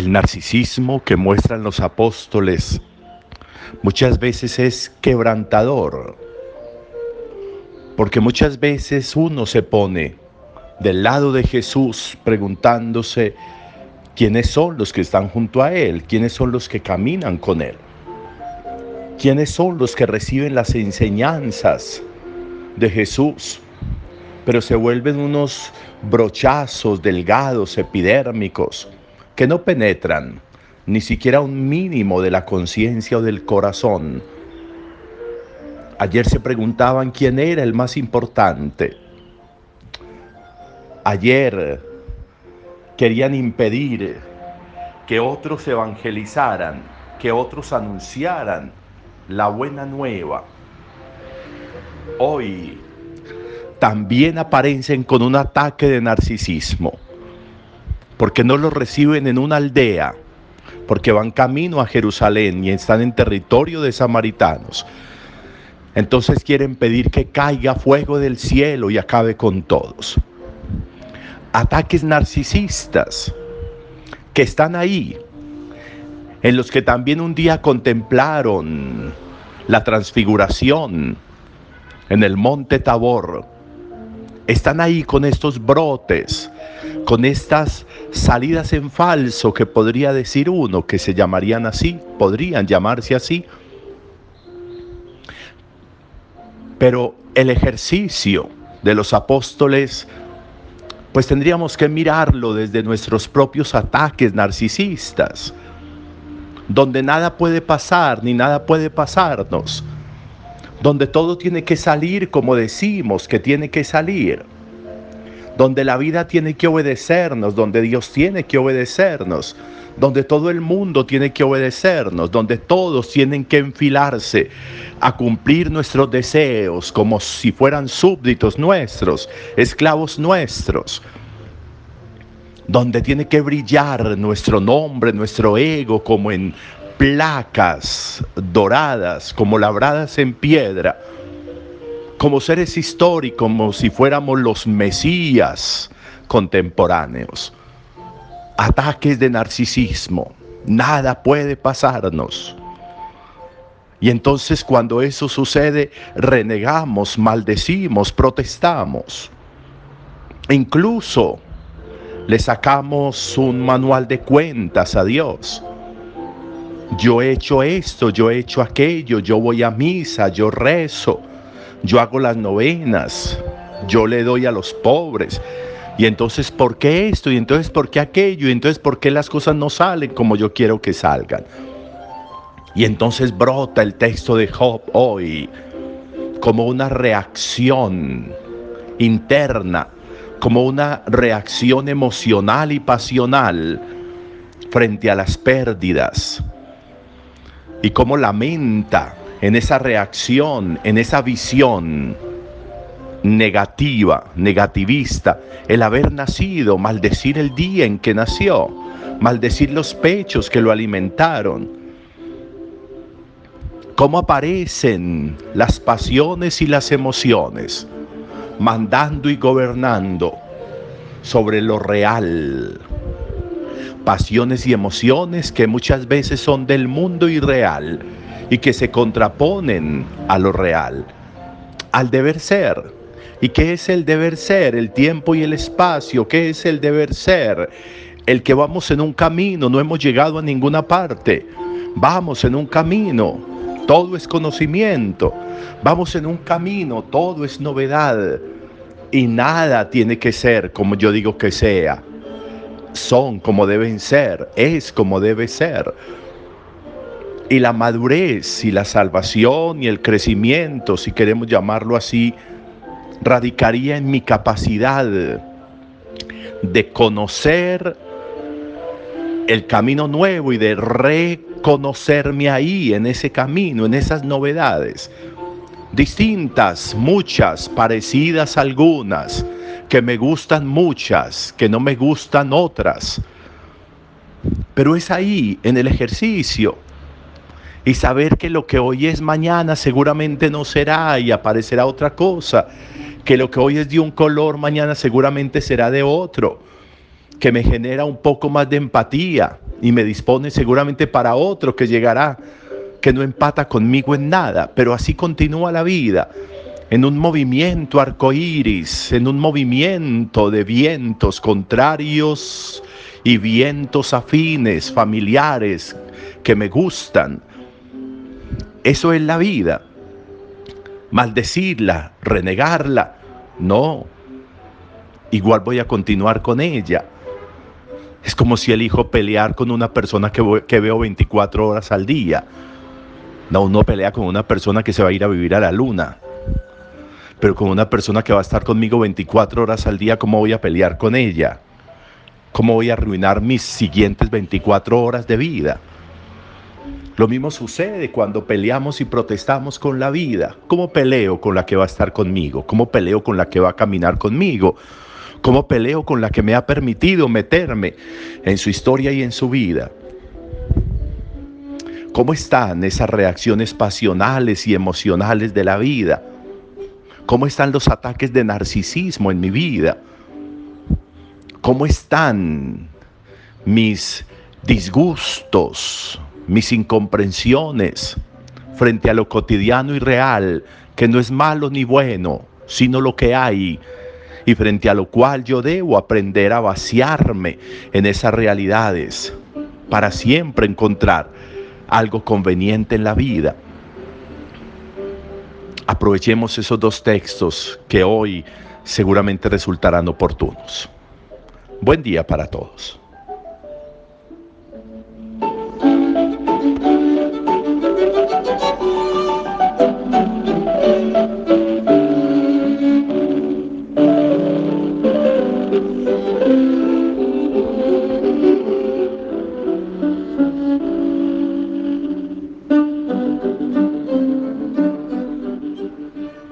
El narcisismo que muestran los apóstoles muchas veces es quebrantador, porque muchas veces uno se pone del lado de Jesús preguntándose quiénes son los que están junto a Él, quiénes son los que caminan con Él, quiénes son los que reciben las enseñanzas de Jesús, pero se vuelven unos brochazos delgados, epidérmicos, que no penetran ni siquiera un mínimo de la conciencia o del corazón. Ayer se preguntaban quién era el más importante. Ayer querían impedir que otros evangelizaran, que otros anunciaran la buena nueva. Hoy también aparecen con un ataque de narcisismo, porque no lo reciben en una aldea, porque van camino a Jerusalén y están en territorio de samaritanos. Entonces quieren pedir que caiga fuego del cielo y acabe con todos. Ataques narcisistas que están ahí, en los que también un día contemplaron la transfiguración en el monte Tabor. Están ahí con estos brotes con estas salidas en falso que podría decir uno, que se llamarían así, podrían llamarse así. Pero el ejercicio de los apóstoles, pues tendríamos que mirarlo desde nuestros propios ataques narcisistas, donde nada puede pasar ni nada puede pasarnos, donde todo tiene que salir como decimos que tiene que salir donde la vida tiene que obedecernos, donde Dios tiene que obedecernos, donde todo el mundo tiene que obedecernos, donde todos tienen que enfilarse a cumplir nuestros deseos como si fueran súbditos nuestros, esclavos nuestros, donde tiene que brillar nuestro nombre, nuestro ego como en placas doradas, como labradas en piedra como seres históricos, como si fuéramos los mesías contemporáneos. Ataques de narcisismo, nada puede pasarnos. Y entonces cuando eso sucede, renegamos, maldecimos, protestamos. Incluso le sacamos un manual de cuentas a Dios. Yo he hecho esto, yo he hecho aquello, yo voy a misa, yo rezo, yo hago las novenas, yo le doy a los pobres. Y entonces, ¿por qué esto? Y entonces, ¿por qué aquello? Y entonces, ¿por qué las cosas no salen como yo quiero que salgan? Y entonces brota el texto de Job hoy como una reacción interna, como una reacción emocional y pasional frente a las pérdidas. Y como lamenta en esa reacción, en esa visión negativa, negativista, el haber nacido, maldecir el día en que nació, maldecir los pechos que lo alimentaron. Cómo aparecen las pasiones y las emociones, mandando y gobernando sobre lo real. Pasiones y emociones que muchas veces son del mundo irreal y que se contraponen a lo real, al deber ser. ¿Y qué es el deber ser? El tiempo y el espacio. ¿Qué es el deber ser? El que vamos en un camino, no hemos llegado a ninguna parte. Vamos en un camino, todo es conocimiento. Vamos en un camino, todo es novedad. Y nada tiene que ser como yo digo que sea. Son como deben ser, es como debe ser. Y la madurez y la salvación y el crecimiento, si queremos llamarlo así, radicaría en mi capacidad de conocer el camino nuevo y de reconocerme ahí, en ese camino, en esas novedades. Distintas, muchas, parecidas algunas, que me gustan muchas, que no me gustan otras. Pero es ahí, en el ejercicio, y saber que lo que hoy es mañana seguramente no será y aparecerá otra cosa, que lo que hoy es de un color mañana seguramente será de otro, que me genera un poco más de empatía, y me dispone seguramente para otro que llegará, que no empata conmigo en nada, pero así continúa la vida, en un movimiento arcoíris, en un movimiento de vientos contrarios y vientos afines, familiares, que me gustan. Eso es la vida. Maldecirla, renegarla, no. Igual voy a continuar con ella. Es como si elijo pelear con una persona que, que veo 24 horas al día. No, uno pelea con una persona que se va a ir a vivir a la luna. Pero con una persona que va a estar conmigo 24 horas al día, ¿cómo voy a pelear con ella? ¿Cómo voy a arruinar mis siguientes 24 horas de vida? Lo mismo sucede cuando peleamos y protestamos con la vida. ¿Cómo peleo con la que va a estar conmigo? ¿Cómo peleo con la que va a caminar conmigo? ¿Cómo peleo con la que me ha permitido meterme en su historia y en su vida? ¿Cómo están esas reacciones pasionales y emocionales de la vida? ¿Cómo están los ataques de narcisismo en mi vida? ¿Cómo están mis disgustos, mis incomprensiones frente a lo cotidiano y real, que no es malo ni bueno, sino lo que hay, y frente a lo cual yo debo aprender a vaciarme en esas realidades para siempre encontrar algo conveniente en la vida. Aprovechemos esos dos textos que hoy seguramente resultarán oportunos. Buen día para todos.